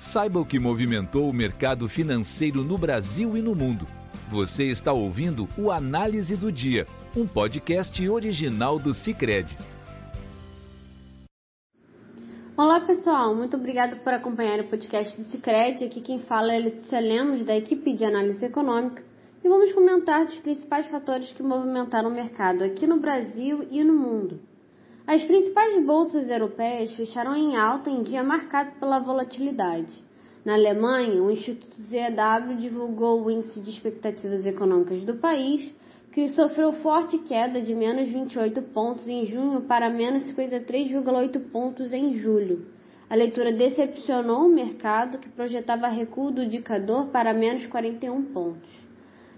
Saiba o que movimentou o mercado financeiro no Brasil e no mundo. Você está ouvindo o Análise do Dia, um podcast original do Cicred. Olá pessoal, muito obrigado por acompanhar o podcast do Cicred. Aqui quem fala é Letícia Lemos, da equipe de análise econômica, e vamos comentar os principais fatores que movimentaram o mercado aqui no Brasil e no mundo. As principais bolsas europeias fecharam em alta em dia marcado pela volatilidade. Na Alemanha, o Instituto ZEW divulgou o índice de expectativas econômicas do país, que sofreu forte queda de menos 28 pontos em junho para menos 53,8 pontos em julho. A leitura decepcionou o mercado, que projetava recuo do indicador para menos 41 pontos.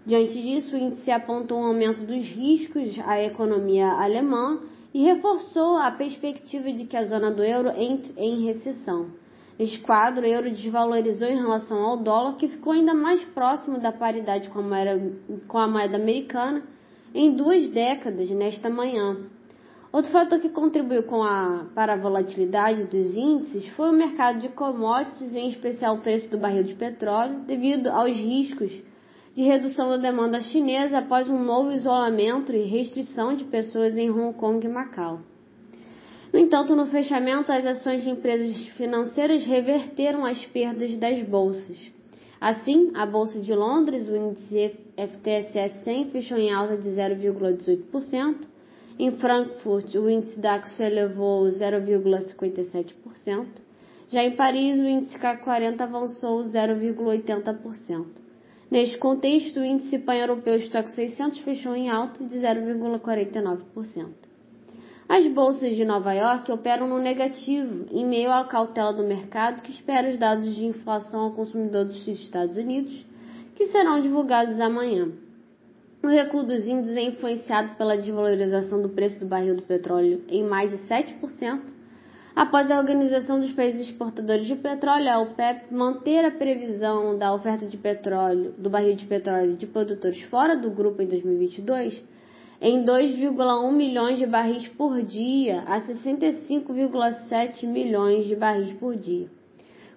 Diante disso, o índice apontou um aumento dos riscos à economia alemã e reforçou a perspectiva de que a zona do euro entre em recessão. Neste quadro, o euro desvalorizou em relação ao dólar, que ficou ainda mais próximo da paridade com a moeda, com a moeda americana em duas décadas nesta manhã. Outro fator que contribuiu a, para a volatilidade dos índices foi o mercado de commodities, em especial o preço do barril de petróleo, devido aos riscos de redução da demanda chinesa após um novo isolamento e restrição de pessoas em Hong Kong e Macau. No entanto, no fechamento, as ações de empresas financeiras reverteram as perdas das bolsas. Assim, a Bolsa de Londres, o índice FTSE 100, fechou em alta de 0,18%. Em Frankfurt, o índice DAX elevou 0,57%. Já em Paris, o índice CAC 40 avançou 0,80%. Neste contexto, o índice pan-europeu Stock 600 fechou em alta de 0,49%. As bolsas de Nova York operam no negativo, em meio à cautela do mercado que espera os dados de inflação ao consumidor dos Estados Unidos, que serão divulgados amanhã. O recuo dos índices é influenciado pela desvalorização do preço do barril do petróleo em mais de 7%, após a Organização dos Países Exportadores de Petróleo, a OPEP, manter a previsão da oferta de petróleo, do barril de petróleo de produtores fora do grupo em 2022 em 2,1 milhões de barris por dia a 65,7 milhões de barris por dia.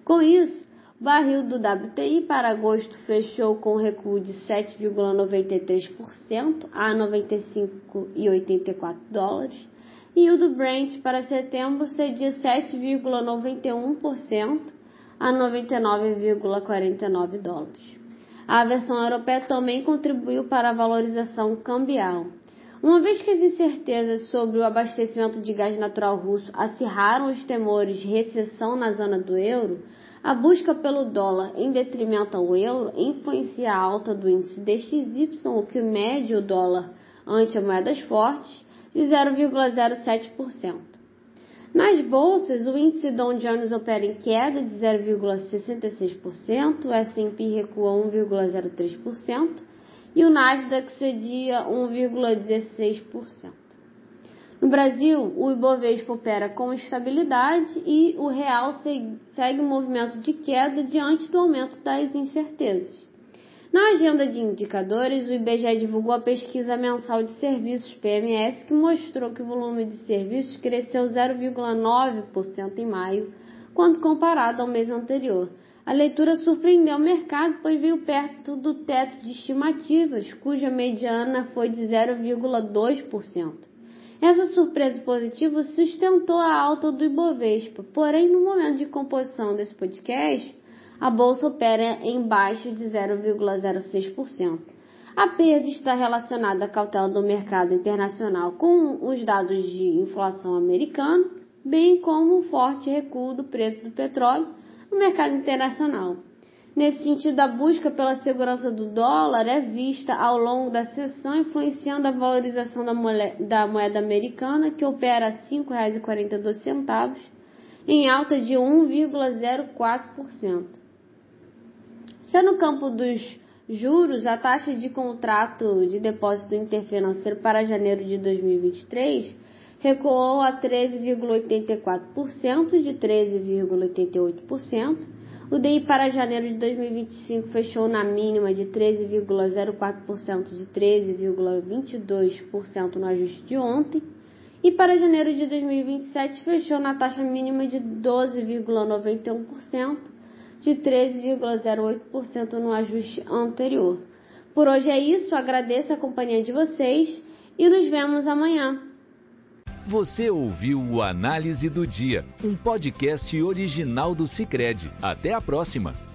Com isso, o barril do WTI para agosto fechou com recuo de 7,93% a 95,84 dólares e o do Brent para setembro cedia 7,91% a 99,49 dólares. A versão europeia também contribuiu para a valorização cambial. Uma vez que as incertezas sobre o abastecimento de gás natural russo acirraram os temores de recessão na zona do euro, a busca pelo dólar em detrimento ao euro influencia a alta do índice DXY, o que mede o dólar ante moedas fortes, de 0,07%. Nas bolsas, o índice Dow Jones opera em queda de 0,66%, o S&P recua 1,03% e o Nasdaq cedia 1,16%. No Brasil, o Ibovespa opera com estabilidade e o real segue um movimento de queda diante do aumento das incertezas. Na agenda de indicadores, o IBGE divulgou a pesquisa mensal de serviços PMS, que mostrou que o volume de serviços cresceu 0,9% em maio, quando comparado ao mês anterior. A leitura surpreendeu o mercado, pois veio perto do teto de estimativas, cuja mediana foi de 0,2%. Essa surpresa positiva sustentou a alta do Ibovespa, porém, no momento de composição desse podcast, a bolsa opera em baixa de 0,06%. A perda está relacionada à cautela do mercado internacional com os dados de inflação americano, bem como o forte recuo do preço do petróleo no mercado internacional. Nesse sentido, a busca pela segurança do dólar é vista ao longo da sessão, influenciando a valorização da moeda, da moeda americana, que opera a R$ 5,42, em alta de 1,04%. Já no campo dos juros, a taxa de contrato de depósito interfinanceiro para janeiro de 2023 recuou a 13,84% de 13,88%. O DI para janeiro de 2025 fechou na mínima de 13,04% de 13,22% no ajuste de ontem. E para janeiro de 2027 fechou na taxa mínima de 12,91% de 13,08% no ajuste anterior. Por hoje é isso, agradeço a companhia de vocês e nos vemos amanhã. Você ouviu o Análise do Dia, um podcast original do Cicred. Até a próxima!